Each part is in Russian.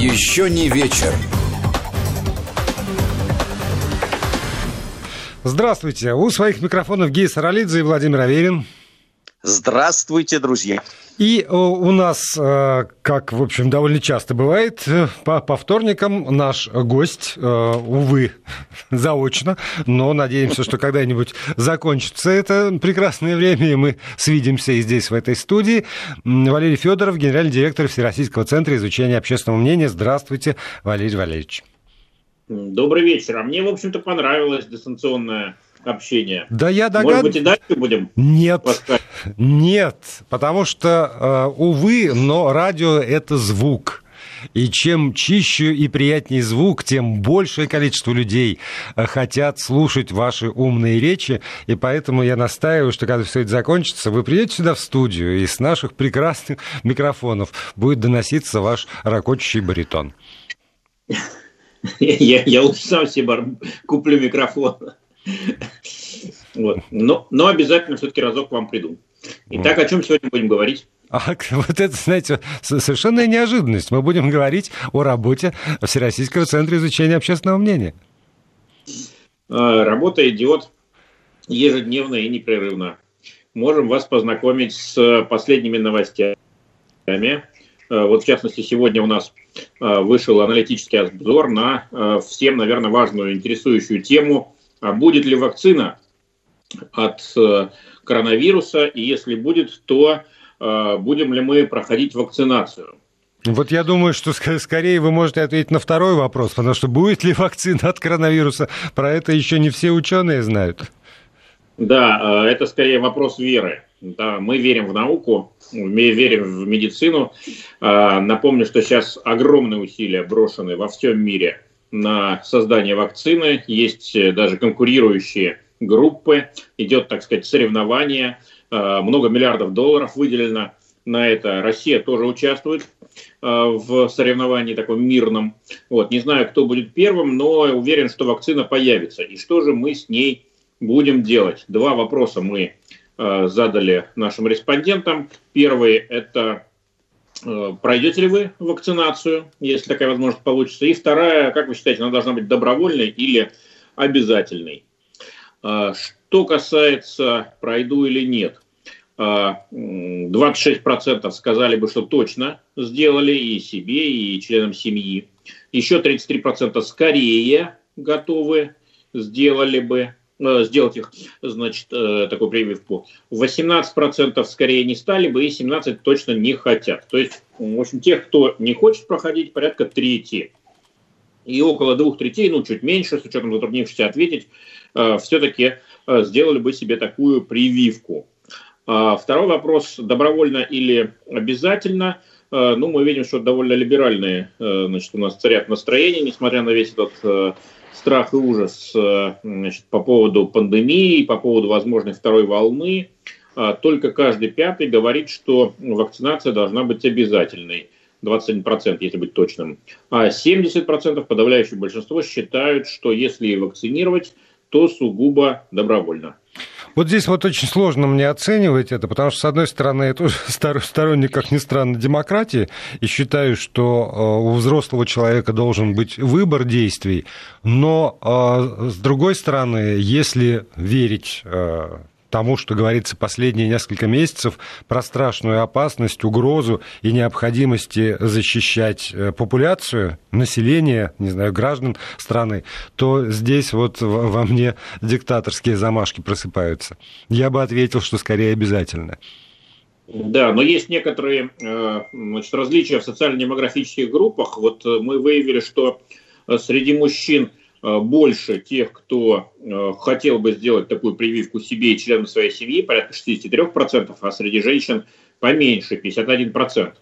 Еще не вечер. Здравствуйте. У своих микрофонов Гей Саралидзе и Владимир Аверин. Здравствуйте, друзья. И э, у нас, э, как, в общем, довольно часто бывает, э, по, по вторникам наш гость, увы, заочно, но надеемся, что когда-нибудь закончится это прекрасное время, и мы свидимся и здесь, в этой студии. Валерий Федоров, генеральный директор Всероссийского центра изучения общественного мнения. Здравствуйте, Валерий Валерьевич. Добрый вечер. А мне, в общем-то, понравилось дистанционное общение. Да я догадываюсь. Может быть, и дальше будем? Нет, поставить? нет, потому что, э, увы, но радио – это звук. И чем чище и приятнее звук, тем большее количество людей э, хотят слушать ваши умные речи. И поэтому я настаиваю, что когда все это закончится, вы приедете сюда в студию, и с наших прекрасных микрофонов будет доноситься ваш ракочущий баритон. Я, я лучше сам себе куплю микрофон. Вот. Но, но обязательно все-таки разок к вам приду. Итак, о чем сегодня будем говорить? А, вот это, знаете, совершенная неожиданность. Мы будем говорить о работе Всероссийского центра изучения общественного мнения. А, работа идет ежедневно и непрерывно. Можем вас познакомить с последними новостями. А, вот, в частности, сегодня у нас а, вышел аналитический обзор на всем, наверное, важную, интересующую тему а будет ли вакцина от э, коронавируса, и если будет, то э, будем ли мы проходить вакцинацию. Вот я думаю, что скорее вы можете ответить на второй вопрос, потому что будет ли вакцина от коронавируса, про это еще не все ученые знают. Да, э, это скорее вопрос веры. Да, мы верим в науку, мы верим в медицину. Напомню, что сейчас огромные усилия брошены во всем мире на создание вакцины, есть э, даже конкурирующие группы, идет, так сказать, соревнование, э, много миллиардов долларов выделено на это. Россия тоже участвует э, в соревновании таком мирном. Вот, не знаю, кто будет первым, но уверен, что вакцина появится. И что же мы с ней будем делать? Два вопроса мы задали нашим респондентам. Первый – это пройдете ли вы вакцинацию, если такая возможность получится? И вторая, как вы считаете, она должна быть добровольной или обязательной? А, что касается пройду или нет, 26% а, сказали бы, что точно сделали и себе, и членам семьи. Еще 33% скорее готовы сделали бы. Э, сделать их, значит, э, такую прививку. 18% скорее не стали бы, и 17% точно не хотят. То есть, в общем, тех, кто не хочет проходить, порядка трети. И около двух третей, ну, чуть меньше, с учетом затруднившихся ответить, э, все-таки сделали бы себе такую прививку. А второй вопрос, добровольно или обязательно – ну, мы видим, что довольно либеральные значит, у нас царят настроения, несмотря на весь этот страх и ужас э, значит, по поводу пандемии, по поводу возможной второй волны. А, только каждый пятый говорит, что вакцинация должна быть обязательной. 21%, если быть точным. А 70%, подавляющее большинство, считают, что если вакцинировать, то сугубо добровольно. Вот здесь вот очень сложно мне оценивать это, потому что, с одной стороны, я тоже сторонник, как ни странно, демократии, и считаю, что э, у взрослого человека должен быть выбор действий, но, э, с другой стороны, если верить э, тому, что говорится последние несколько месяцев, про страшную опасность, угрозу и необходимости защищать э, популяцию, население, не знаю, граждан страны, то здесь вот во мне диктаторские замашки просыпаются. Я бы ответил, что скорее обязательно. Да, но есть некоторые э, значит, различия в социально-демографических группах. Вот э, мы выявили, что среди мужчин больше тех, кто э, хотел бы сделать такую прививку себе и членам своей семьи, порядка 63%, а среди женщин поменьше, 51%.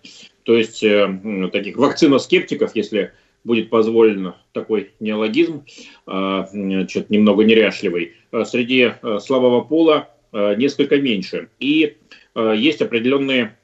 То есть э, таких вакциноскептиков, если будет позволено такой неологизм, что-то немного неряшливый, среди слабого пола несколько меньше. И есть определенные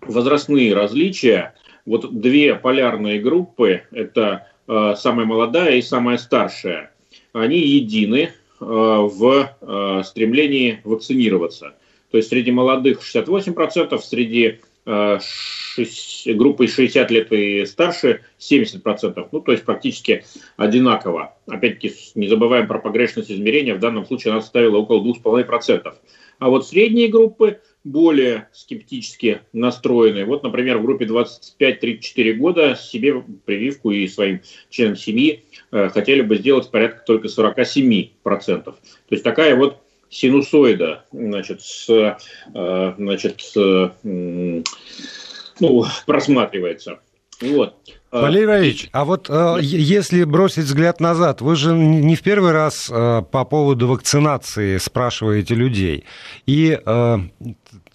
возрастные различия. Вот две полярные группы – это Э, самая молодая и самая старшая, они едины э, в э, стремлении вакцинироваться. То есть среди молодых 68%, среди группой 60 лет и старше 70%, ну, то есть практически одинаково. Опять-таки, не забываем про погрешность измерения, в данном случае она составила около 2,5%. А вот средние группы более скептически настроены. Вот, например, в группе 25-34 года себе прививку и своим членам семьи э, хотели бы сделать порядка только 47%. То есть такая вот синусоида, значит, с, э, значит, с, ну, просматривается. Вот. А, Валерий Валерьевич, а вот э, если бросить взгляд назад, вы же не в первый раз э, по поводу вакцинации спрашиваете людей. И э,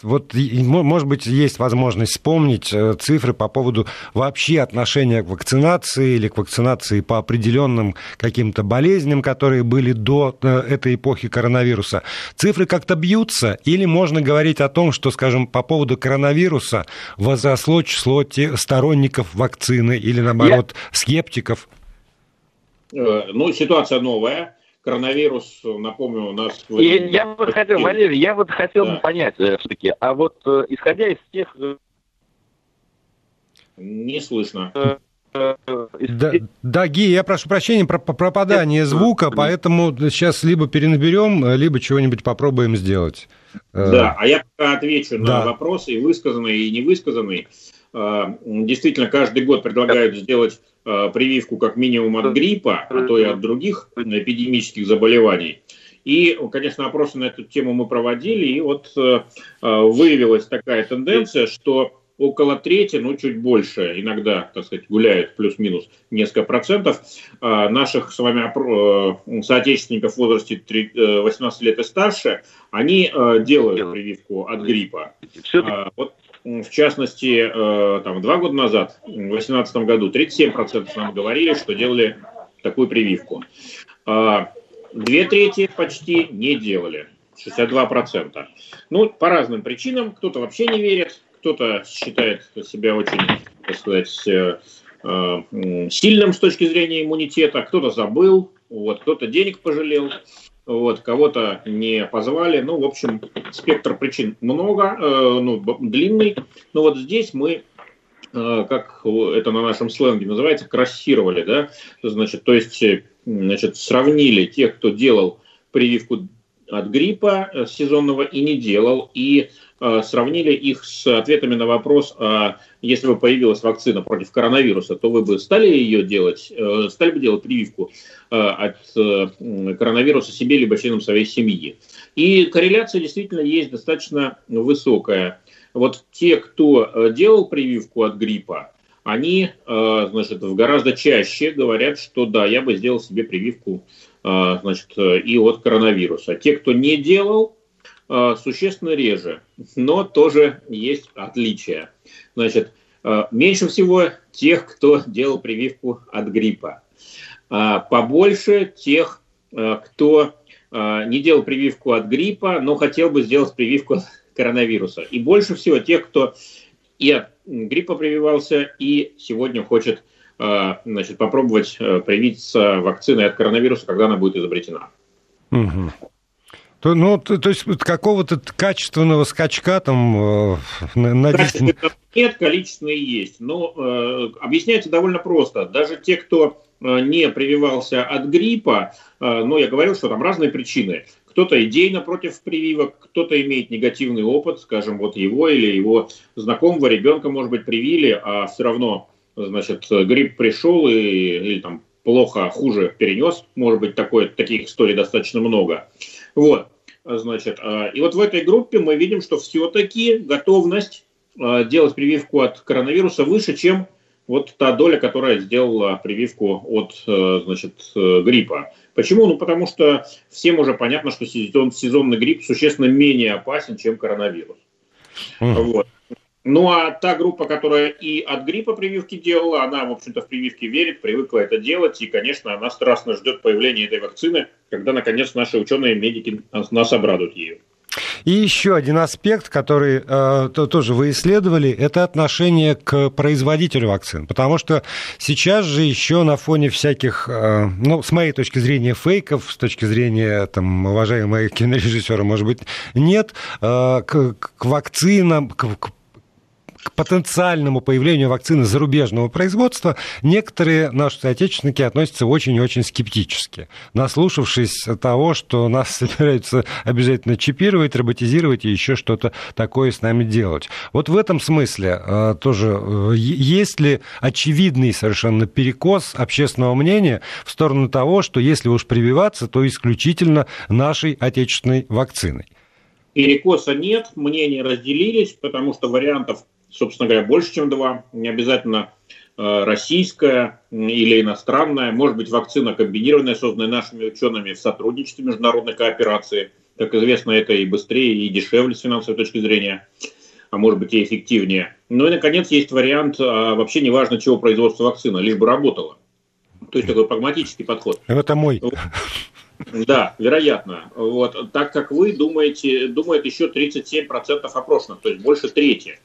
вот, может быть, есть возможность вспомнить э, цифры по поводу вообще отношения к вакцинации или к вакцинации по определенным каким-то болезням, которые были до э, этой эпохи коронавируса. Цифры как-то бьются или можно говорить о том, что, скажем, по поводу коронавируса возросло число сторонников вакцины или, наоборот, Я... скептиков? Э, ну, ситуация новая коронавирус, напомню, у нас... Я, я бы хотел, Валерий, я вот хотел да. бы понять э, все-таки, а вот э, исходя из тех... Э, Не слышно. Да, да, Ги, я прошу прощения про пропадание звука, поэтому сейчас либо перенаберем, либо чего-нибудь попробуем сделать. Да, а я пока отвечу да. на вопросы, и высказанные, и невысказанные. Действительно, каждый год предлагают сделать Э, прививку как минимум от гриппа, а то и от других эпидемических заболеваний. И, конечно, опросы на эту тему мы проводили, и вот э, э, выявилась такая тенденция, что около трети, ну чуть больше, иногда, так сказать, гуляют плюс-минус несколько процентов наших с вами соотечественников в возрасте 18 лет и старше, они делают прививку от гриппа. Вот в частности, э, там, два года назад, в 2018 году, 37% нам говорили, что делали такую прививку. А, две трети почти не делали, 62%. Ну, по разным причинам. Кто-то вообще не верит, кто-то считает себя очень, так сказать, э, э, сильным с точки зрения иммунитета, кто-то забыл, вот, кто-то денег пожалел вот, кого-то не позвали. Ну, в общем, спектр причин много, э, ну, длинный. Но вот здесь мы, э, как это на нашем сленге называется, крассировали, да, значит, то есть, э, значит, сравнили тех, кто делал прививку от гриппа э, сезонного и не делал, и э, сравнили их с ответами на вопрос, а если бы появилась вакцина против коронавируса, то вы бы стали ее делать, э, стали бы делать прививку от коронавируса себе либо членам своей семьи. И корреляция действительно есть достаточно высокая. Вот те, кто делал прививку от гриппа, они значит, гораздо чаще говорят, что да, я бы сделал себе прививку значит, и от коронавируса. Те, кто не делал, существенно реже, но тоже есть отличия. Значит, меньше всего тех, кто делал прививку от гриппа. Побольше тех, кто не делал прививку от гриппа, но хотел бы сделать прививку от коронавируса. И больше всего тех, кто и от гриппа прививался, и сегодня хочет значит, попробовать привиться вакциной от коронавируса, когда она будет изобретена. Угу. То, ну, то, то есть какого-то качественного скачка там э, на Нет, количественные есть. Но э, объясняется довольно просто. Даже те, кто не прививался от гриппа, э, ну, я говорил, что там разные причины. Кто-то идейно против прививок, кто-то имеет негативный опыт, скажем, вот его или его знакомого ребенка, может быть, привили, а все равно значит, грипп пришел и, или там плохо, хуже перенес, может быть, такое, таких историй достаточно много. Вот, значит, а, и вот в этой группе мы видим, что все-таки готовность а, делать прививку от коронавируса выше, чем вот та доля, которая сделала прививку от, э, значит, э, гриппа. Почему? Ну, потому что всем уже понятно, что сезон, сезонный грипп существенно менее опасен, чем коронавирус. Mm. Вот. Ну а та группа, которая и от гриппа прививки делала, она, в общем-то, в прививки верит, привыкла это делать, и, конечно, она страстно ждет появления этой вакцины, когда, наконец, наши ученые медики нас обрадуют ею. И еще один аспект, который э, то, тоже вы исследовали, это отношение к производителю вакцин. Потому что сейчас же еще на фоне всяких, э, ну, с моей точки зрения, фейков, с точки зрения, там, уважаемого кинорежиссера, может быть, нет, э, к, к вакцинам, к, к потенциальному появлению вакцины зарубежного производства некоторые наши соотечественники относятся очень и очень скептически, наслушавшись того, что нас собираются обязательно чипировать, роботизировать и еще что-то такое с нами делать. Вот в этом смысле э, тоже э, есть ли очевидный совершенно перекос общественного мнения в сторону того, что если уж прививаться, то исключительно нашей отечественной вакциной? Перекоса нет, мнения разделились, потому что вариантов, собственно говоря, больше, чем два. Не обязательно э, российская или иностранная, может быть, вакцина комбинированная, созданная нашими учеными в сотрудничестве международной кооперации. Как известно, это и быстрее, и дешевле с финансовой точки зрения, а может быть и эффективнее. Ну и, наконец, есть вариант, а вообще не важно, чего производство вакцины, лишь бы работала. То есть такой прагматический подход. Это мой. Да, вероятно. Вот. Так как вы думаете, думает еще 37% опрошенных, то есть больше трети.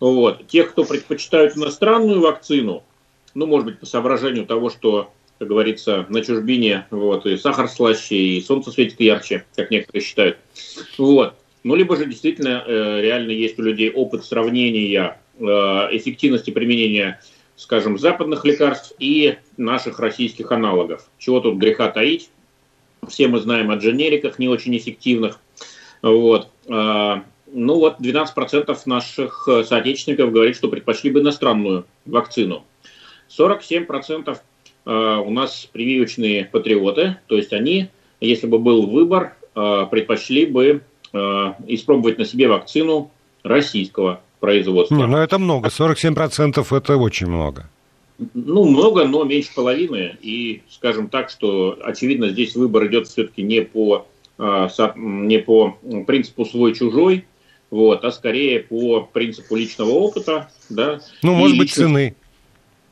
Вот. Тех, кто предпочитают иностранную вакцину, ну, может быть, по соображению того, что, как говорится, на чужбине вот, и сахар слаще, и солнце светит ярче, как некоторые считают. Вот. Ну, либо же действительно э, реально есть у людей опыт сравнения э, эффективности применения, скажем, западных лекарств и наших российских аналогов. Чего тут греха таить? Все мы знаем о дженериках не очень эффективных. Вот. Ну вот 12% наших соотечественников говорит, что предпочли бы иностранную вакцину. 47% а, у нас прививочные патриоты, то есть они, если бы был выбор, а, предпочли бы испробовать на себе вакцину российского производства. Не, ну это много, 47% это очень много. Ну, много, но меньше половины. И скажем так, что очевидно здесь выбор идет все-таки не по, не по принципу свой-чужой, вот, а скорее по принципу личного опыта. Да, ну, может быть, личных... цены.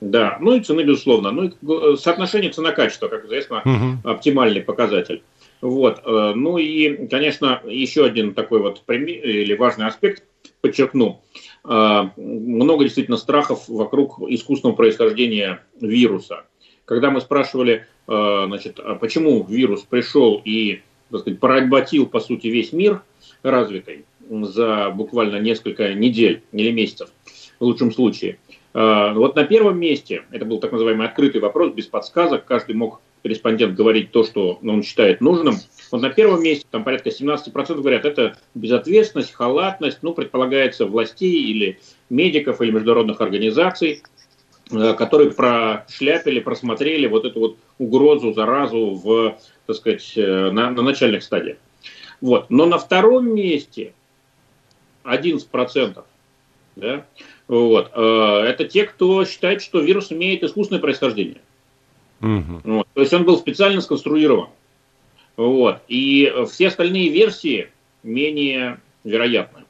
Да, ну и цены, безусловно. Ну и соотношение цена-качество, как известно, угу. оптимальный показатель. Вот. Э, ну и, конечно, еще один такой вот или важный аспект подчеркну. А, много действительно страхов вокруг искусственного происхождения вируса. Когда мы спрашивали, значит, а почему вирус пришел и так сказать, поработил, по сути, весь мир развитый за буквально несколько недель или месяцев, в лучшем случае. Вот на первом месте, это был так называемый открытый вопрос, без подсказок, каждый мог респондент говорить то, что он считает нужным. Вот на первом месте, там порядка 17% говорят, это безответственность, халатность, ну, предполагается, властей или медиков, или международных организаций, э, которые прошляпили, просмотрели вот эту вот угрозу, заразу в, так сказать, э, на, на начальных стадиях. Вот. Но на втором месте 11%, да, вот, э, это те, кто считает, что вирус имеет искусственное происхождение. Угу. Вот. То есть он был специально сконструирован. Вот. И все остальные версии менее вероятны.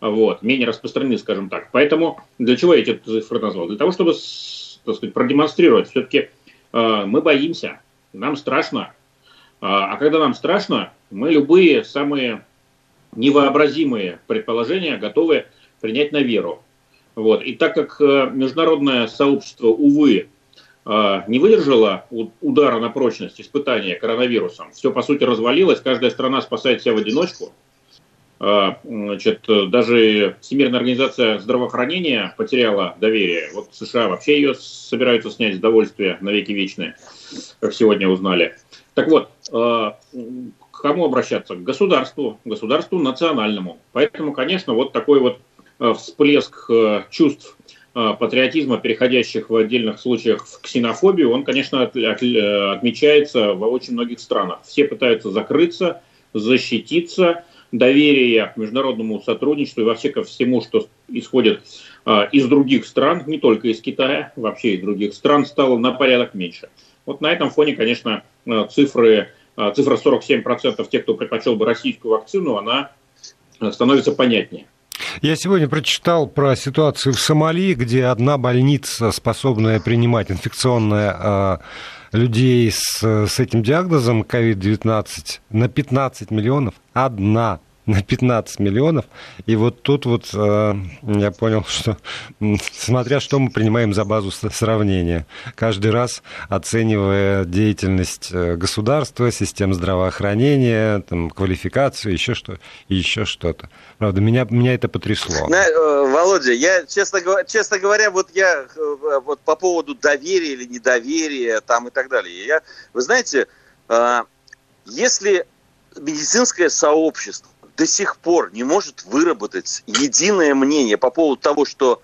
Вот, менее распространены, скажем так. Поэтому для чего я эти цифры назвал? Для того, чтобы так сказать, продемонстрировать, все-таки э, мы боимся, нам страшно. А, а когда нам страшно, мы любые самые невообразимые предположения готовы принять на веру. Вот. И так как э, международное сообщество, увы, а, не выдержала удара на прочность испытания коронавирусом, все по сути развалилось, каждая страна спасает себя в одиночку. А, значит, даже Всемирная организация здравоохранения потеряла доверие. Вот США вообще ее собираются снять с довольствия на веки вечные, как сегодня узнали. Так вот, к кому обращаться? К государству, государству национальному. Поэтому, конечно, вот такой вот всплеск чувств а, патриотизма, переходящих в отдельных случаях в ксенофобию, он, конечно, от, от, э, отмечается в очень многих странах. Все пытаются закрыться, защититься, доверие к международному сотрудничеству и вообще ко всему, что исходит а, из других стран, не только из Китая, вообще из других стран, стало на порядок меньше. Вот на этом фоне, конечно, цифры, цифра 47% тех, кто предпочел бы российскую вакцину, она становится понятнее. Я сегодня прочитал про ситуацию в Сомали, где одна больница, способная принимать инфекционное а, людей с, с этим диагнозом COVID-19 на 15 миллионов, одна на 15 миллионов. И вот тут вот э, я понял, что смотря что мы принимаем за базу сравнения, каждый раз оценивая деятельность э, государства, систем здравоохранения, там, квалификацию, еще что, еще что-то. Правда, меня, меня это потрясло. На, э, Володя, я, честно, честно говоря, вот я вот по поводу доверия или недоверия там и так далее. Я, вы знаете, если медицинское сообщество до сих пор не может выработать единое мнение по поводу того, что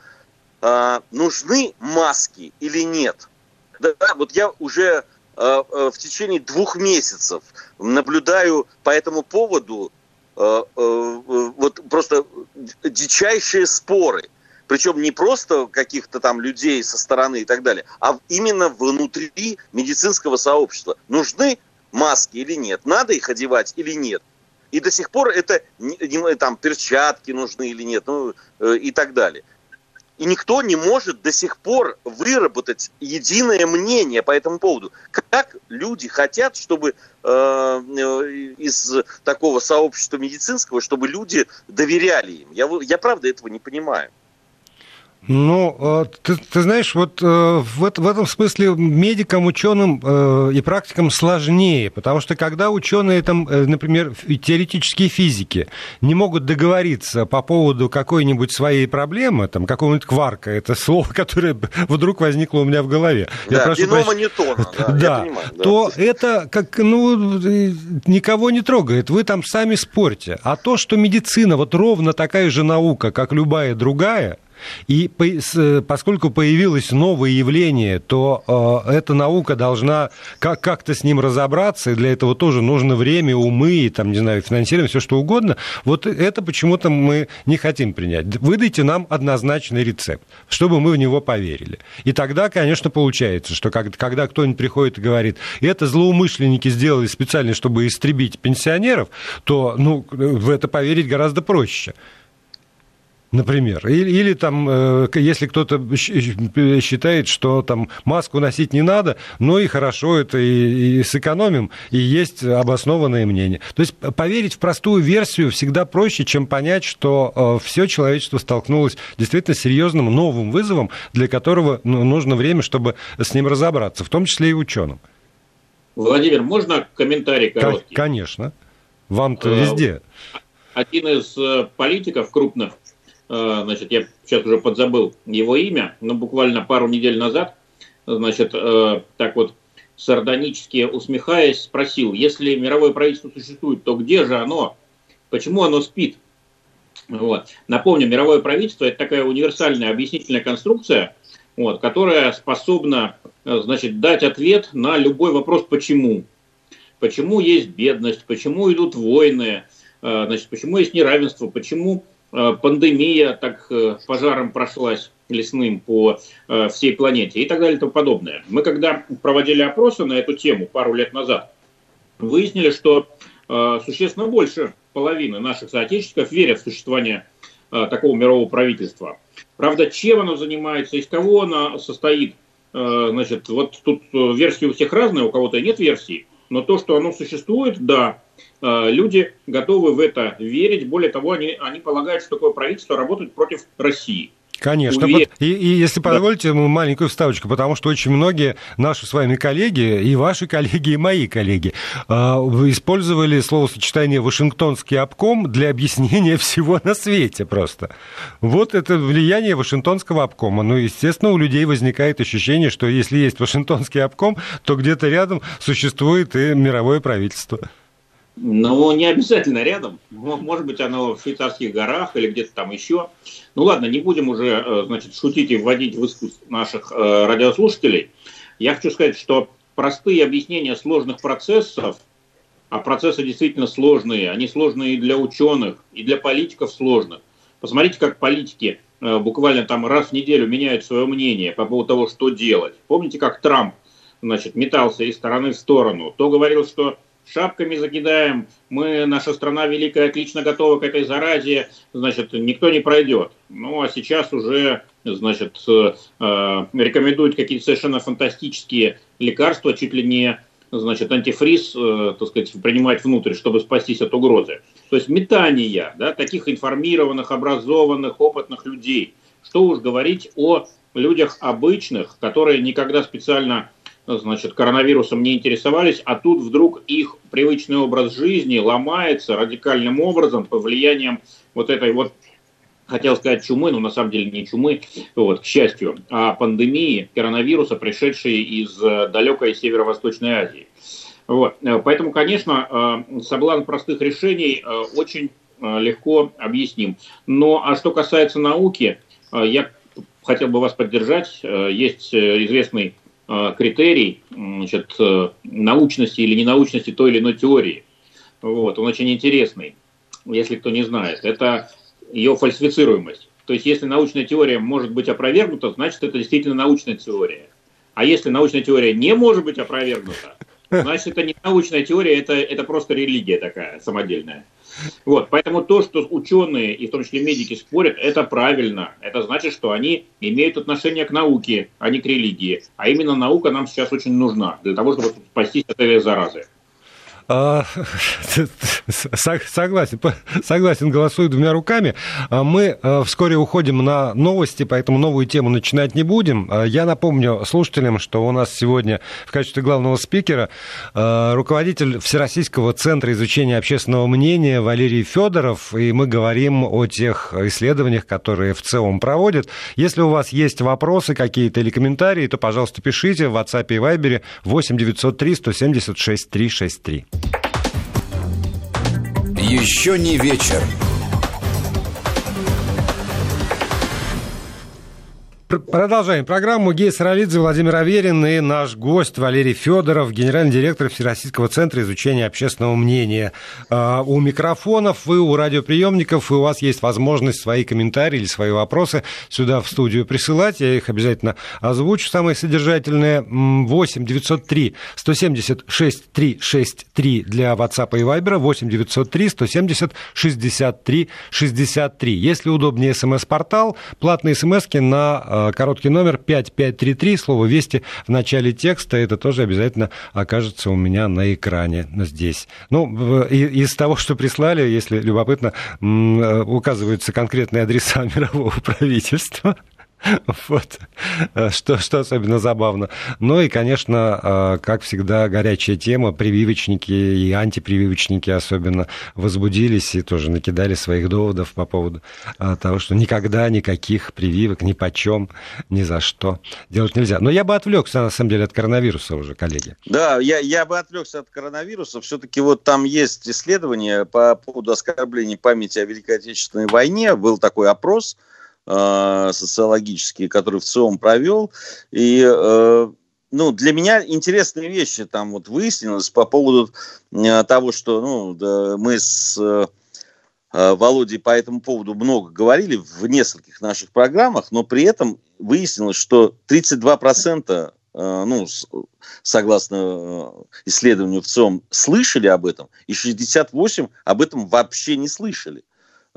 э, нужны маски или нет. Да, вот я уже э, в течение двух месяцев наблюдаю по этому поводу э, э, вот просто дичайшие споры. Причем не просто каких-то там людей со стороны и так далее, а именно внутри медицинского сообщества. Нужны маски или нет, надо их одевать или нет. И до сих пор это там перчатки нужны или нет, ну э, и так далее. И никто не может до сих пор выработать единое мнение по этому поводу. Как люди хотят, чтобы э, э из такого сообщества медицинского, чтобы люди доверяли им. Я, я правда этого не понимаю. Ну, э, ты, ты знаешь, вот э, в, в этом смысле медикам, ученым э, и практикам сложнее, потому что когда ученые, там, например, теоретические физики не могут договориться по поводу какой-нибудь своей проблемы, там, какого-нибудь кварка, это слово, которое вдруг возникло у меня в голове. Да, я прошу бинома прощ... Ньютона, да, да, понимаю, да, то это как, ну, никого не трогает, вы там сами спорьте. А то, что медицина вот ровно такая же наука, как любая другая, и поскольку появилось новое явление, то э, эта наука должна как- как-то с ним разобраться, и для этого тоже нужно время, умы, и, там, не знаю, финансирование, все что угодно. Вот это почему-то мы не хотим принять. Выдайте нам однозначный рецепт, чтобы мы в него поверили. И тогда, конечно, получается, что когда кто-нибудь приходит и говорит, это злоумышленники сделали специально, чтобы истребить пенсионеров, то ну, в это поверить гораздо проще например. Или, или там, э, если кто-то считает, что там маску носить не надо, ну и хорошо, это и, и сэкономим, и есть обоснованное мнение. То есть поверить в простую версию всегда проще, чем понять, что э, все человечество столкнулось действительно с серьезным новым вызовом, для которого ну, нужно время, чтобы с ним разобраться, в том числе и ученым. Владимир, можно комментарий короткий? Конечно. Вам-то э, везде. Один из политиков крупных значит, я сейчас уже подзабыл его имя, но буквально пару недель назад, значит, э, так вот сардонически усмехаясь, спросил, если мировое правительство существует, то где же оно? Почему оно спит? Вот. Напомню, мировое правительство – это такая универсальная объяснительная конструкция, вот, которая способна э, значит, дать ответ на любой вопрос «почему?». Почему есть бедность, почему идут войны, значит, почему есть неравенство, почему Э, пандемия так э, пожаром прошлась лесным по э, всей планете и так далее и тому подобное. Мы когда проводили опросы на эту тему пару лет назад, выяснили, что существенно больше половины наших соотечественников верят в существование такого мирового правительства. Правда, чем оно занимается, из кого оно состоит, значит, вот тут версии у всех разные, у кого-то нет версий, но то, что оно существует, да, Э, люди готовы в это верить. Более того, они, они полагают, что такое правительство работает против России. Конечно. Увер... И, и если позволите, да. маленькую вставочку, потому что очень многие наши с вами коллеги, и ваши коллеги, и мои коллеги, э, использовали словосочетание «Вашингтонский обком» для объяснения всего на свете просто. Вот это влияние Вашингтонского обкома. Ну, естественно, у людей возникает ощущение, что если есть Вашингтонский обком, то где-то рядом существует и мировое правительство. Ну, не обязательно рядом. Может быть, оно в швейцарских горах или где-то там еще. Ну ладно, не будем уже, э, значит, шутить и вводить в искусство наших э, радиослушателей. Я хочу сказать, что простые объяснения сложных процессов, а процессы действительно сложные, они сложные и для ученых, и для политиков сложных. Посмотрите, как политики э, буквально там раз в неделю меняют свое мнение по поводу того, что делать. Помните, как Трамп, значит, метался из стороны в сторону. То говорил, что шапками закидаем, мы, наша страна великая, отлично готова к этой заразе, значит, никто не пройдет. Ну, а сейчас уже, значит, э, рекомендуют какие-то совершенно фантастические лекарства, чуть ли не, значит, антифриз, э, так сказать, принимать внутрь, чтобы спастись от угрозы. то есть метания, да, таких информированных, образованных, опытных людей. Что уж говорить о людях обычных, которые никогда специально значит, коронавирусом не интересовались, а тут вдруг их привычный образ жизни ломается радикальным образом по влиянием вот этой вот хотел сказать чумы, но на самом деле не чумы, вот, к счастью, а пандемии коронавируса, пришедшей из э, далекой северо-восточной Азии. Вот. Э, поэтому, конечно, э, соблазн простых решений очень легко объясним. Но а что касается науки, я хотел бы вас поддержать. Есть известный критерий значит, э, научности или ненаучности той или иной теории. Вот, он очень интересный, если кто не знает. Это ее фальсифицируемость. То есть, если научная теория может быть опровергнута, значит, это действительно научная теория. А если научная теория не может быть опровергнута, значит, это не научная теория, это, это просто религия такая самодельная. Вот, поэтому то, что ученые и в том числе медики спорят, это правильно. Это значит, что они имеют отношение к науке, а не к религии. А именно наука нам сейчас очень нужна для того, чтобы спастись от этой заразы. А, согласен, согласен, голосую двумя руками. А мы а, вскоре уходим на новости, поэтому новую тему начинать не будем. Я напомню слушателям, что у нас сегодня в качестве главного спикера руководитель Всероссийского центра изучения общественного мнения Валерий Федоров, и мы говорим о тех исследованиях, которые в целом проводят. Если у вас есть вопросы какие-то или комментарии, то, пожалуйста, пишите в WhatsApp и Viber 8 903 176 363. Еще не вечер. Продолжаем программу. Гей Саралидзе, Владимир Аверин и наш гость Валерий Федоров, генеральный директор Всероссийского центра изучения общественного мнения. А, у микрофонов вы, у радиоприемников, и у вас есть возможность свои комментарии или свои вопросы сюда в студию присылать. Я их обязательно озвучу. Самые содержательные 8 903 176 363 для WhatsApp и Viber, 8 903 170 63 63. Если удобнее смс-портал, платные смс на короткий номер 5533, слово «Вести» в начале текста, это тоже обязательно окажется у меня на экране здесь. Ну, из того, что прислали, если любопытно, э, указываются конкретные адреса мирового правительства. Вот. Что, что особенно забавно. Ну и, конечно, а, как всегда, горячая тема. Прививочники и антипрививочники особенно возбудились и тоже накидали своих доводов по поводу а, того, что никогда никаких прививок ни почем, ни за что делать нельзя. Но я бы отвлекся, на самом деле, от коронавируса уже, коллеги. Да, я, я бы отвлекся от коронавируса. Все-таки вот там есть исследование по поводу оскорбления памяти о Великой Отечественной войне. Был такой опрос – Э, социологические, который в ЦИОМ провел. И э, ну, для меня интересные вещи там вот выяснилось по поводу э, того, что ну, да, мы с Володей по этому поводу много говорили в нескольких наших программах, но при этом выяснилось, что 32% ну, согласно исследованию в ЦИОМ, слышали об этом, и 68 об этом вообще не слышали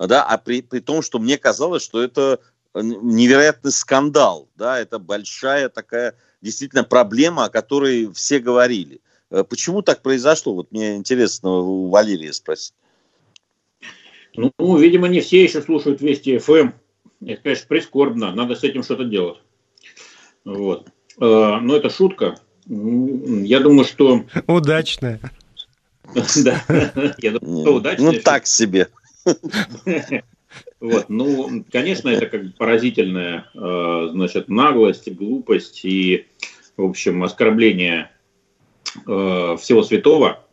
да, а при, при том, что мне казалось, что это невероятный скандал, да, это большая такая действительно проблема, о которой все говорили. Э, почему так произошло? Вот мне интересно у Валерия спросить. Ну, видимо, не все еще слушают Вести ФМ. Эм. Это, конечно, прискорбно. Надо с этим что-то делать. Вот. Э, но это шутка. Я думаю, что... Удачная. Да. Я думаю, что удачная. Ну, так себе. Вот, ну, конечно, это как поразительная, э, значит, наглость, глупость и, в общем, оскорбление э, всего святого,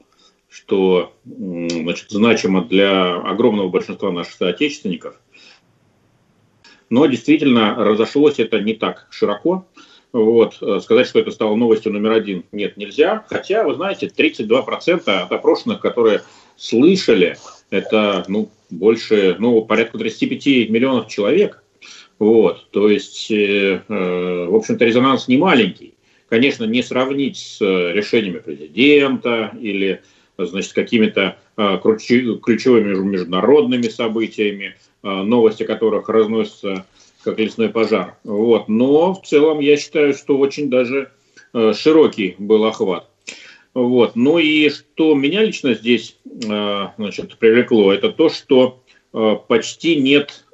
что, значит, значимо для огромного большинства наших соотечественников. Но действительно разошлось это не так широко. Вот. Э, сказать, что это стало новостью номер один, нет, нельзя. Хотя, вы знаете, 32% от опрошенных, которые слышали, это ну, больше, ну, порядка 35 миллионов человек. Вот, то есть, э, э, в общем-то, резонанс не маленький. Конечно, не сравнить с решениями президента или, значит, какими-то э, ключевыми международными событиями, э, новости которых разносятся как лесной пожар. Вот. Но в целом я считаю, что очень даже э, широкий был охват. Вот. Ну и что меня лично здесь значит, привлекло, это то, что почти нет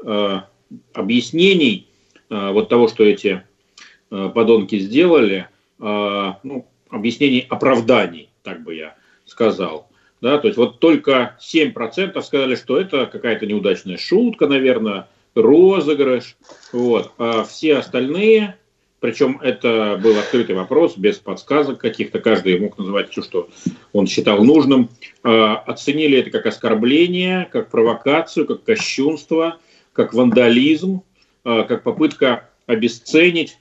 объяснений вот того, что эти подонки сделали, ну, объяснений оправданий, так бы я сказал. Да, то есть вот только 7% сказали, что это какая-то неудачная шутка, наверное, розыгрыш. Вот. А все остальные, причем это был открытый вопрос, без подсказок каких-то, каждый мог называть все, что он считал нужным, а, оценили это как оскорбление, как провокацию, как кощунство, как вандализм, а, как попытка обесценить,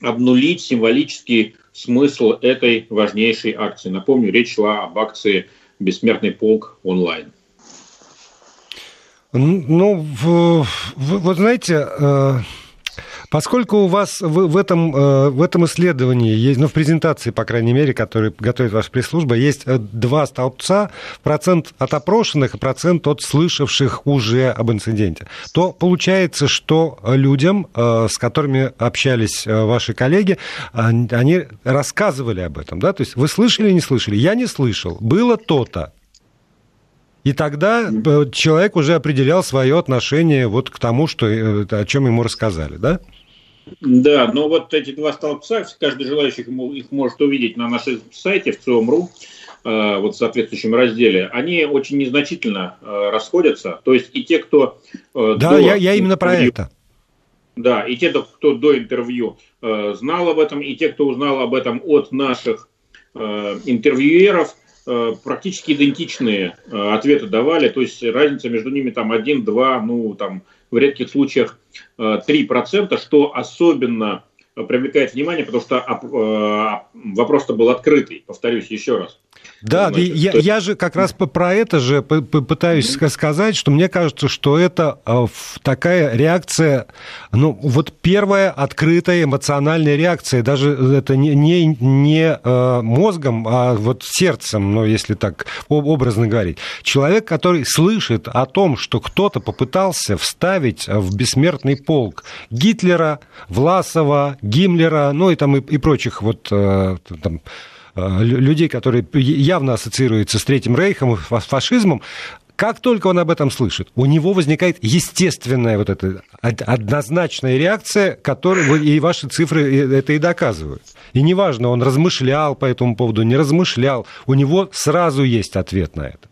обнулить символический смысл этой важнейшей акции. Напомню, речь шла об акции «Бессмертный полк онлайн». Ну, вот знаете, э, Поскольку у вас в, в, этом, э, в этом исследовании есть, ну, в презентации, по крайней мере, которую готовит ваша пресс-служба, есть э, два столбца, процент от опрошенных и процент от слышавших уже об инциденте, то получается, что людям, э, с которыми общались ваши коллеги, они рассказывали об этом, да, то есть вы слышали не слышали? Я не слышал, было то-то, и тогда человек уже определял свое отношение вот к тому, что, о чем ему рассказали, да? Да, но вот эти два столбца, каждый желающий их может увидеть на нашем сайте в ЦИОМ.ру, э, вот в соответствующем разделе, они очень незначительно э, расходятся. То есть и те, кто... Э, да, до... я, я именно про это. Да, и те, кто до интервью знал об этом, и те, кто узнал об этом от наших интервьюеров, практически идентичные ответы давали. То есть разница между ними там один-два, ну там в редких случаях 3%, э, что особенно привлекает внимание, потому что э, вопрос-то был открытый, повторюсь еще раз. Да, я, я же как раз про это же пытаюсь mm-hmm. сказать, что мне кажется, что это э, такая реакция, ну, вот первая открытая эмоциональная реакция, даже это не, не, не э, мозгом, а вот сердцем, ну, если так образно говорить. Человек, который слышит о том, что кто-то попытался вставить в бессмертный полк Гитлера, Власова, Гиммлера, ну, и там и, и прочих вот э, там, людей, которые явно ассоциируются с Третьим Рейхом и фашизмом, как только он об этом слышит, у него возникает естественная вот эта однозначная реакция, которую и ваши цифры это и доказывают. И неважно, он размышлял по этому поводу, не размышлял, у него сразу есть ответ на это.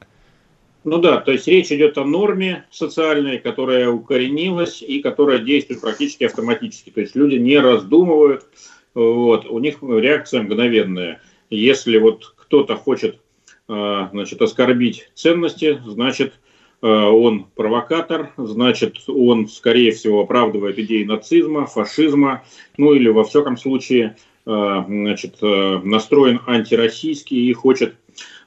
Ну да, то есть речь идет о норме социальной, которая укоренилась и которая действует практически автоматически. То есть люди не раздумывают, вот, у них реакция мгновенная. Если вот кто-то хочет э, значит, оскорбить ценности, значит, э, он провокатор, значит, он, скорее всего, оправдывает идеи нацизма, фашизма, ну или, во всяком случае, э, значит, настроен антироссийский и хочет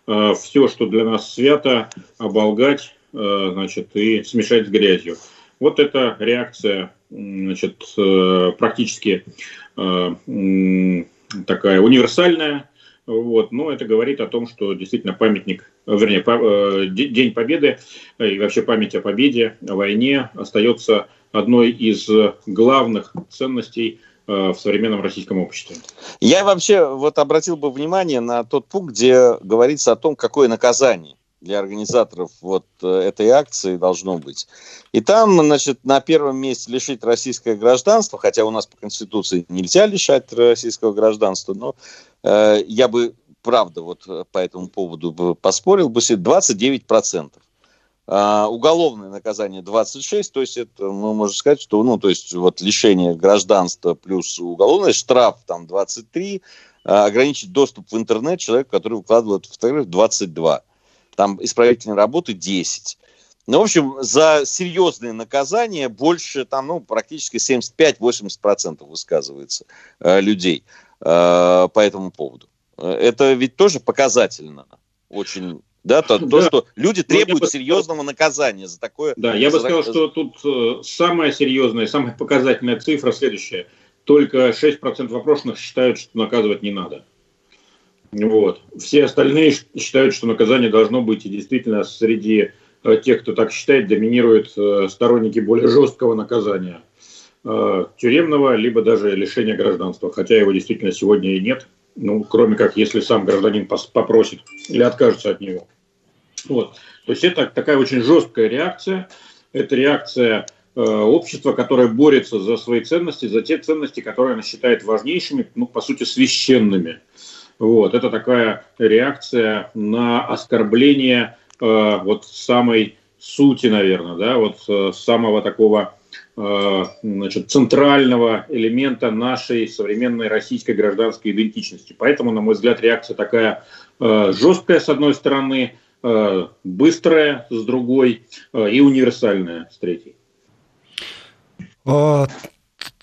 все, что для нас свято, оболгать значит, и смешать с грязью. Вот эта реакция значит, практически такая универсальная, вот. Но это говорит о том, что действительно памятник, вернее, э, День Победы и вообще память о победе, о войне остается одной из главных ценностей э, в современном российском обществе. Я вообще вот обратил бы внимание на тот пункт, где говорится о том, какое наказание для организаторов вот э, этой акции должно быть. И там, значит, на первом месте лишить российское гражданство, хотя у нас по Конституции нельзя лишать российского гражданства, но э, я бы, правда, вот э, по этому поводу бы поспорил бы, 29%. А, уголовное наказание 26, то есть это, мы можем сказать, что, ну, то есть вот лишение гражданства плюс уголовное, штраф там 23, а, ограничить доступ в интернет человеку, который выкладывает фотографии 22 там исправительной работы 10. Ну, в общем, за серьезные наказания больше, там, ну, практически 75-80% высказывается э, людей э, по этому поводу. Это ведь тоже показательно очень да, то, да. то, что люди ну, требуют бы, серьезного наказания за такое. Да, я бы сказал, что тут э, самая серьезная, самая показательная цифра следующая. Только 6% опрошенных считают, что наказывать не надо. Вот. Все остальные считают, что наказание должно быть, и действительно среди э, тех, кто так считает, доминируют э, сторонники более жесткого наказания э, тюремного, либо даже лишения гражданства, хотя его действительно сегодня и нет. Ну, кроме как, если сам гражданин попросит или откажется от него. Вот. То есть это такая очень жесткая реакция. Это реакция общества, которое борется за свои ценности, за те ценности, которые она считает важнейшими, ну, по сути, священными. Вот. Это такая реакция на оскорбление э, вот самой сути, наверное, да, вот э, самого такого э, значит, центрального элемента нашей современной российской гражданской идентичности. Поэтому, на мой взгляд, реакция такая э, жесткая, с одной стороны, Э, быстрая с другой э, и универсальная с третьей.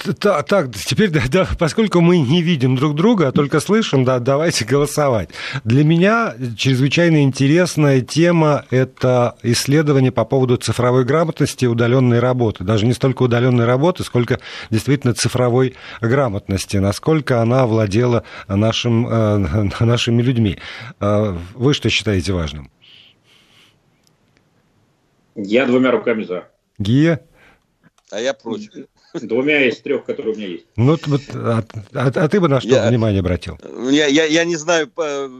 Так, так, теперь, да, да, поскольку мы не видим друг друга, а только слышим, да, давайте голосовать. Для меня чрезвычайно интересная тема – это исследование по поводу цифровой грамотности и удаленной работы. Даже не столько удаленной работы, сколько действительно цифровой грамотности, насколько она владела нашим, э, нашими людьми. Вы что считаете важным? Я двумя руками за. Гия? А я против. Двумя из трех, которые у меня есть. Ну, вот, а, а, а ты бы на что я, внимание обратил? Я, я, я не знаю,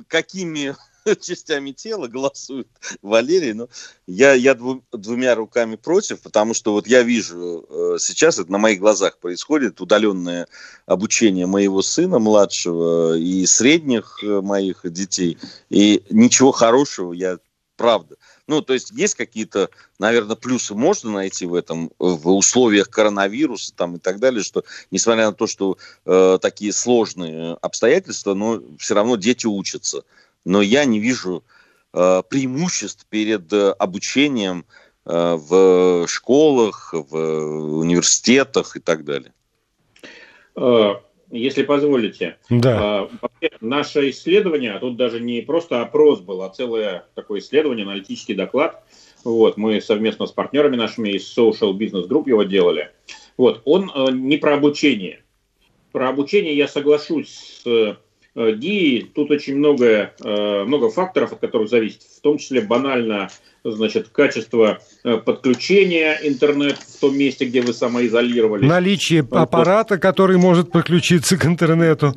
какими частями тела голосует Валерий, но я, я двумя руками против, потому что вот я вижу э, сейчас, это на моих глазах происходит, удаленное обучение моего сына младшего и средних э, моих детей, и ничего хорошего я, правда, ну, то есть есть какие-то, наверное, плюсы можно найти в этом, в условиях коронавируса там и так далее, что несмотря на то, что э, такие сложные обстоятельства, но все равно дети учатся. Но я не вижу э, преимуществ перед э, обучением э, в школах, в университетах и так далее. Э, если позволите. Да. А, наше исследование, а тут даже не просто опрос был, а целое такое исследование, аналитический доклад. Вот, мы совместно с партнерами нашими из Social Business Group его делали. Вот, он э, не про обучение. Про обучение я соглашусь с э, Ди. Тут очень много, э, много факторов, от которых зависит, в том числе банально значит, качество э, подключения интернет в том месте, где вы самоизолировались. Наличие аппарата, который может подключиться к интернету.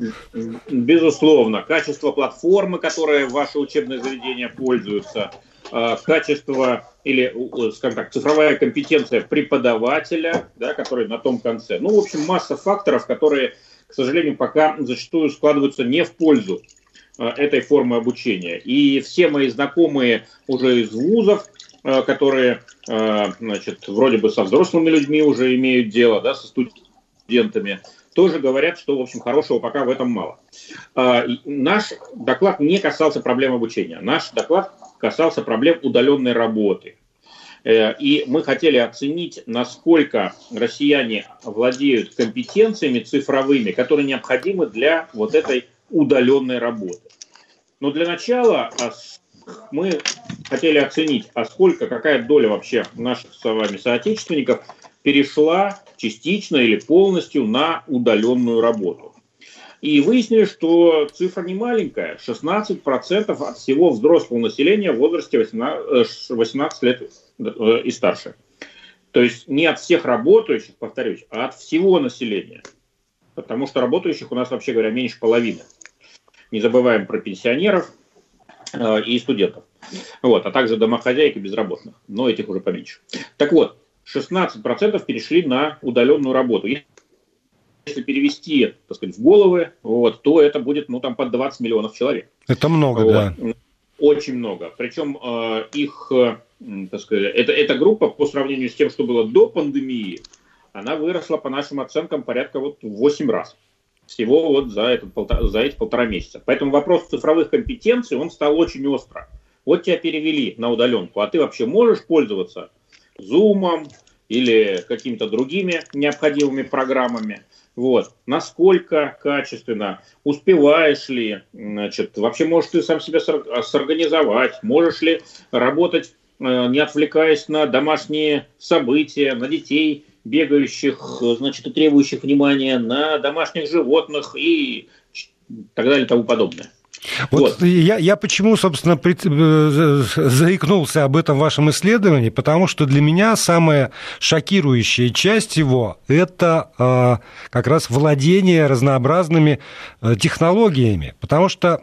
Безусловно. Качество платформы, которой ваши учебные заведения пользуются. Э, качество или, скажем так, цифровая компетенция преподавателя, да, который на том конце. Ну, в общем, масса факторов, которые, к сожалению, пока зачастую складываются не в пользу Э, этой формы обучения. И все мои знакомые уже из вузов, э, которые, э, значит, вроде бы со взрослыми людьми уже имеют дело, да, со студентами, тоже говорят, что, в общем, хорошего пока в этом мало. Наш доклад не касался проблем обучения. Наш доклад касался проблем удаленной работы. И мы хотели оценить, насколько россияне владеют компетенциями цифровыми, которые необходимы для вот этой удаленной работы. Но для начала а мы хотели оценить, а сколько, какая доля вообще наших с вами соотечественников перешла частично или полностью на удаленную работу. И выяснили, что цифра не маленькая. 16% от всего взрослого населения в возрасте 18, 18 лет э, и старше. То есть не от всех работающих, повторюсь, а от всего населения. Потому что работающих у нас, вообще говоря, меньше половины. Не забываем про пенсионеров э, и студентов. Вот, а также домохозяек и безработных. Но этих уже поменьше. Так вот, 16% перешли на удаленную работу. Если перевести, так сказать, в головы, вот, то это будет, ну, там, под 20 миллионов человек. Это много, вот. да. Очень много. Причем э, их, э, так сказать, это, эта группа по сравнению с тем, что было до пандемии, она выросла, по нашим оценкам, порядка вот в 8 раз всего вот за, этот, за эти полтора месяца. Поэтому вопрос цифровых компетенций, он стал очень остро. Вот тебя перевели на удаленку, а ты вообще можешь пользоваться Zoom или какими-то другими необходимыми программами. Вот. Насколько качественно, успеваешь ли, значит, вообще можешь ты сам себя сорганизовать, можешь ли работать, э, не отвлекаясь на домашние события, на детей, бегающих, значит, и требующих внимания, на домашних животных и так далее и тому подобное. Вот, вот. Я, я почему, собственно, пред, э, заикнулся об этом вашем исследовании, потому что для меня самая шокирующая часть его – это э, как раз владение разнообразными э, технологиями, потому что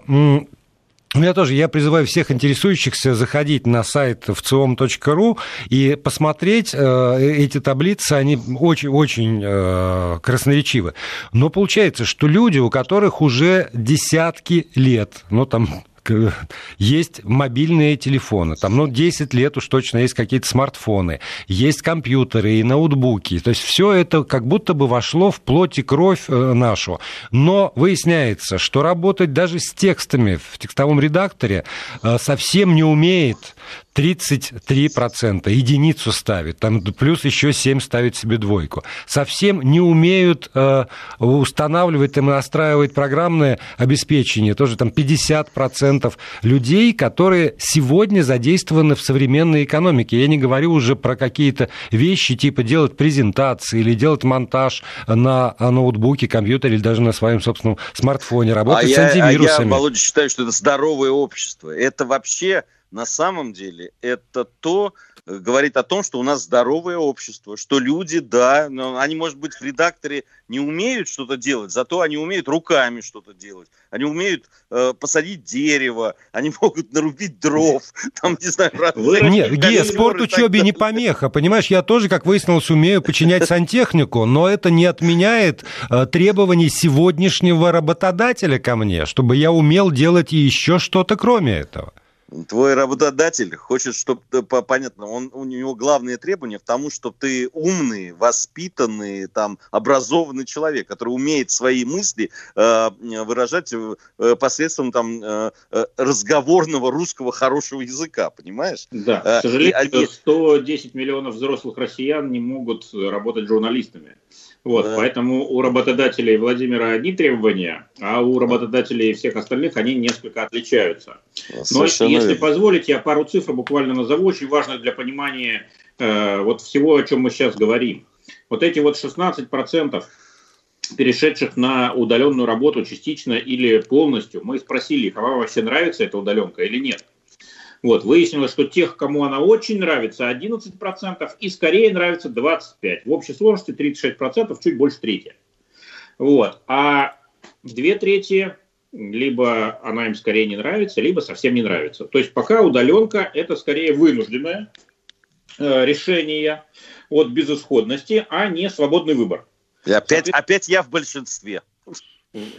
у меня тоже, я призываю всех интересующихся заходить на сайт вциом.ру и посмотреть э, эти таблицы, они очень-очень э, красноречивы. Но получается, что люди, у которых уже десятки лет, ну там есть мобильные телефоны, там, ну, 10 лет уж точно есть какие-то смартфоны, есть компьютеры и ноутбуки, то есть все это как будто бы вошло в плоть и кровь э, нашу. Но выясняется, что работать даже с текстами в текстовом редакторе э, совсем не умеет 33%, единицу ставит, там плюс еще 7 ставит себе двойку. Совсем не умеют э, устанавливать и настраивать программное обеспечение, тоже там 50% людей, которые сегодня задействованы в современной экономике. Я не говорю уже про какие-то вещи, типа делать презентации или делать монтаж на ноутбуке, компьютере или даже на своем собственном смартфоне, работать а с антивирусами. А я, Володя, считаю, что это здоровое общество. Это вообще на самом деле это то, э, говорит о том, что у нас здоровое общество, что люди, да, но они, может быть, в редакторе не умеют что-то делать, зато они умеют руками что-то делать. Они умеют э, посадить дерево, они могут нарубить дров, там, не знаю, Нет, Гея, спорт учебе не помеха, понимаешь, я тоже, как выяснилось, умею починять сантехнику, но это не отменяет э, требований сегодняшнего работодателя ко мне, чтобы я умел делать еще что-то кроме этого. Твой работодатель хочет, чтобы, понятно, он, у него главные требования в том, что ты умный, воспитанный, там, образованный человек, который умеет свои мысли э, выражать э, посредством там, э, э разговорного русского хорошего языка, понимаешь? Да, к сожалению, 110 миллионов взрослых россиян не могут работать журналистами. Вот, да. Поэтому у работодателей Владимира одни требования, а у работодателей всех остальных они несколько отличаются. Совершенно Но если верно. позволите, я пару цифр буквально назову, очень важных для понимания э, вот всего, о чем мы сейчас говорим. Вот эти вот 16% перешедших на удаленную работу частично или полностью, мы спросили их, а вам вообще нравится эта удаленка или нет? Вот, выяснилось, что тех, кому она очень нравится, 11%, и скорее нравится 25%. В общей сложности 36%, чуть больше трети. Вот. А две трети либо она им скорее не нравится, либо совсем не нравится. То есть пока удаленка это скорее вынужденное э, решение от безысходности, а не свободный выбор. И опять, опять я в большинстве.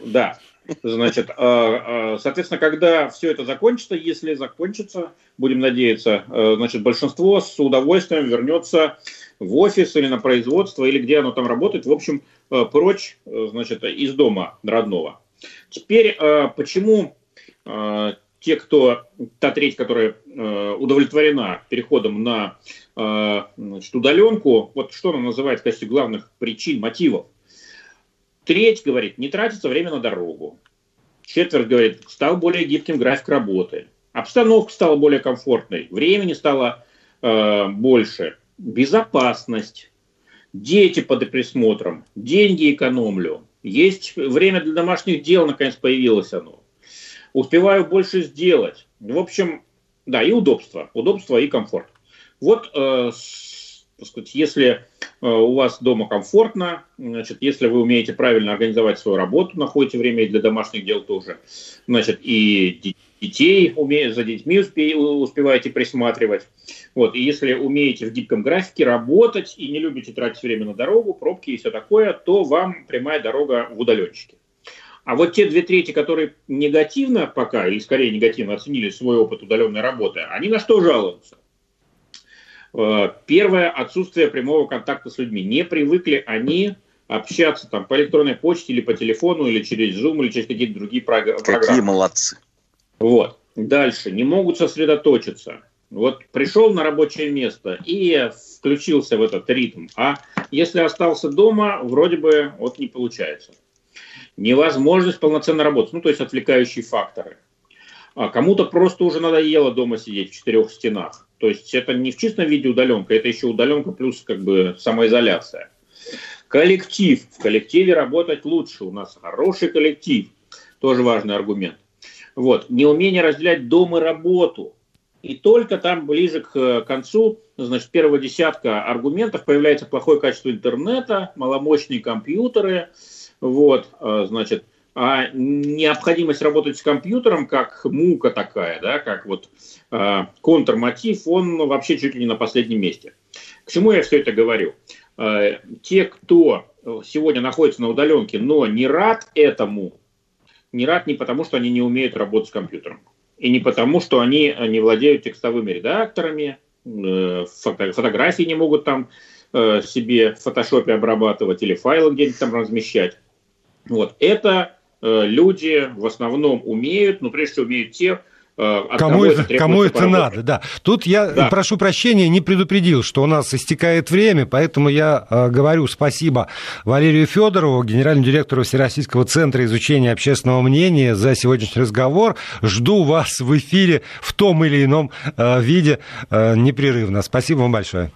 Да. Значит, а, а, соответственно, когда все это закончится, если закончится, будем надеяться, э, значит, большинство с удовольствием вернется в офис или на производство, или где оно там работает, в общем, э, прочь, э, значит, из дома родного. Теперь, почему те, кто, та треть, которая удовлетворена переходом на значит, удаленку, вот что она называет в качестве главных причин, мотивов, Треть говорит, не тратится время на дорогу. Четверть говорит, стал более гибким график работы. Обстановка стала более комфортной, времени стало э, больше. Безопасность, дети под присмотром, деньги экономлю. Есть время для домашних дел, наконец появилось оно. Успеваю больше сделать. В общем, да, и удобство. Удобство и комфорт. Вот э, сказать, если э, у вас дома комфортно, значит, если вы умеете правильно организовать свою работу, находите время и для домашних дел тоже, значит, и детей умеете, за детьми успеваете присматривать, вот, и если умеете в гибком графике работать и не любите тратить время на дорогу, пробки и все такое, то вам прямая дорога в удаленщике. А вот те две трети, которые негативно пока, или скорее негативно оценили свой опыт удаленной работы, они на что жалуются? Э, первое – отсутствие прямого контакта с людьми. Не привыкли они общаться там по электронной почте или по телефону, или через Zoom, или через какие-то другие программы. Какие молодцы. Вот. Дальше. Не могут сосредоточиться. Вот пришел на рабочее место и включился в этот ритм. А если остался дома, вроде бы вот не получается. Невозможность полноценно работать. Ну, то есть отвлекающие факторы. А кому-то просто уже надоело дома сидеть в четырех стенах. То есть это не в чистом виде удаленка, это еще удаленка плюс как бы самоизоляция. Коллектив. В коллективе работать лучше. У нас хороший коллектив. Тоже важный аргумент. Вот. Неумение разделять дом и работу. И только там ближе к концу, значит, первого десятка аргументов появляется плохое качество интернета, маломощные компьютеры, вот, а, значит, а необходимость работать с компьютером как мука такая, да, как вот э, контрмотив, он вообще чуть ли не на последнем месте. К чему я все это говорю? Э, те, кто сегодня находится на удаленке, но не рад этому, не рад не потому, что они не умеют работать с компьютером. И не потому, что они не владеют текстовыми редакторами, э, фотографии не могут там э, себе в фотошопе обрабатывать или файлы где-нибудь там размещать. Вот. Это люди в основном умеют, но прежде всего умеют те, Э, кому это, кому это надо, да. Тут я, да. прошу прощения, не предупредил, что у нас истекает время, поэтому я э, говорю спасибо Валерию Федорову, генеральному директору Всероссийского центра изучения общественного мнения за сегодняшний разговор. Жду вас в эфире в том или ином э, виде э, непрерывно. Спасибо вам большое.